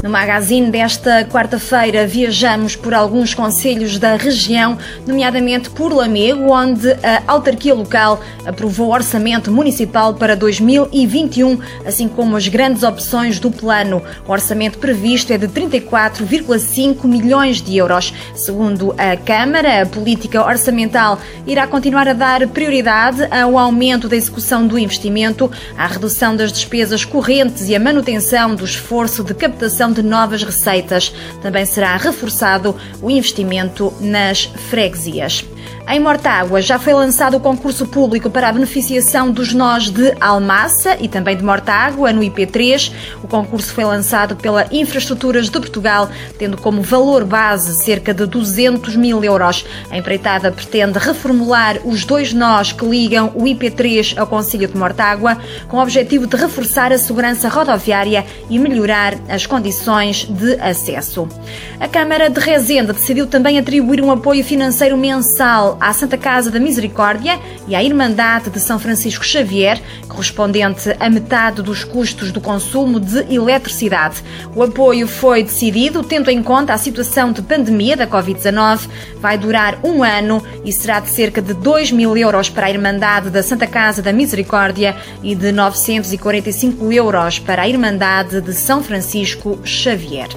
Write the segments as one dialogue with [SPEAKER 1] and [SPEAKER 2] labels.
[SPEAKER 1] No magazine desta quarta-feira viajamos por alguns conselhos da região, nomeadamente por Lamego, onde a autarquia local aprovou o orçamento municipal para 2021, assim como as grandes opções do plano. O orçamento previsto é de 34,5 milhões de euros. Segundo a Câmara, a política orçamental irá continuar a dar prioridade ao aumento da execução do investimento, à redução das despesas correntes e à manutenção do esforço de captação de novas receitas. Também será reforçado o investimento nas freguesias. Em Mortágua já foi lançado o concurso público para a beneficiação dos nós de Almassa e também de Mortágua, no IP3. O concurso foi lançado pela Infraestruturas de Portugal, tendo como valor base cerca de 200 mil euros. A empreitada pretende reformular os dois nós que ligam o IP3 ao Conselho de Mortágua, com o objetivo de reforçar a segurança rodoviária e melhorar as condições de acesso. A Câmara de Rezende decidiu também atribuir um apoio financeiro mensal à Santa Casa da Misericórdia e à Irmandade de São Francisco Xavier, correspondente a metade dos custos do consumo de eletricidade. O apoio foi decidido tendo em conta a situação de pandemia da Covid-19. Vai durar um ano e será de cerca de 2 mil euros para a Irmandade da Santa Casa da Misericórdia e de 945 euros para a Irmandade de São Francisco Xavier.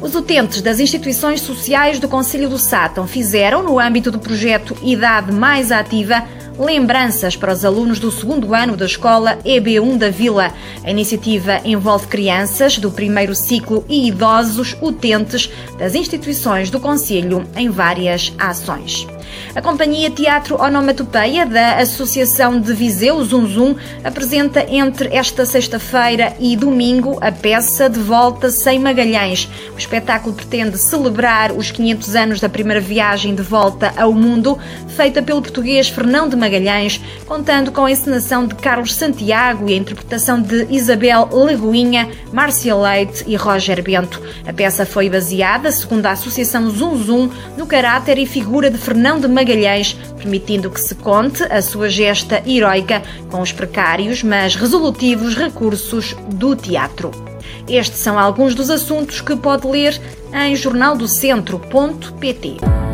[SPEAKER 1] Os utentes das instituições sociais do Conselho do Sátão fizeram, no âmbito do projeto Idade Mais Ativa, lembranças para os alunos do segundo ano da escola EB1 da Vila. A iniciativa envolve crianças do primeiro ciclo e idosos utentes das instituições do Conselho em várias ações. A companhia Teatro Onomatopeia da Associação de Viseu Zum Zum apresenta entre esta sexta-feira e domingo a peça De Volta Sem Magalhães. O espetáculo pretende celebrar os 500 anos da primeira viagem de volta ao mundo, feita pelo português Fernão de Magalhães, contando com a encenação de Carlos Santiago e a interpretação de Isabel Lagoinha, Márcia Leite e Roger Bento. A peça foi baseada, segundo a Associação Zum Zum, no caráter e figura de Fernão de Magalhães, permitindo que se conte a sua gesta heroica com os precários, mas resolutivos recursos do teatro. Estes são alguns dos assuntos que pode ler em jornaldocentro.pt.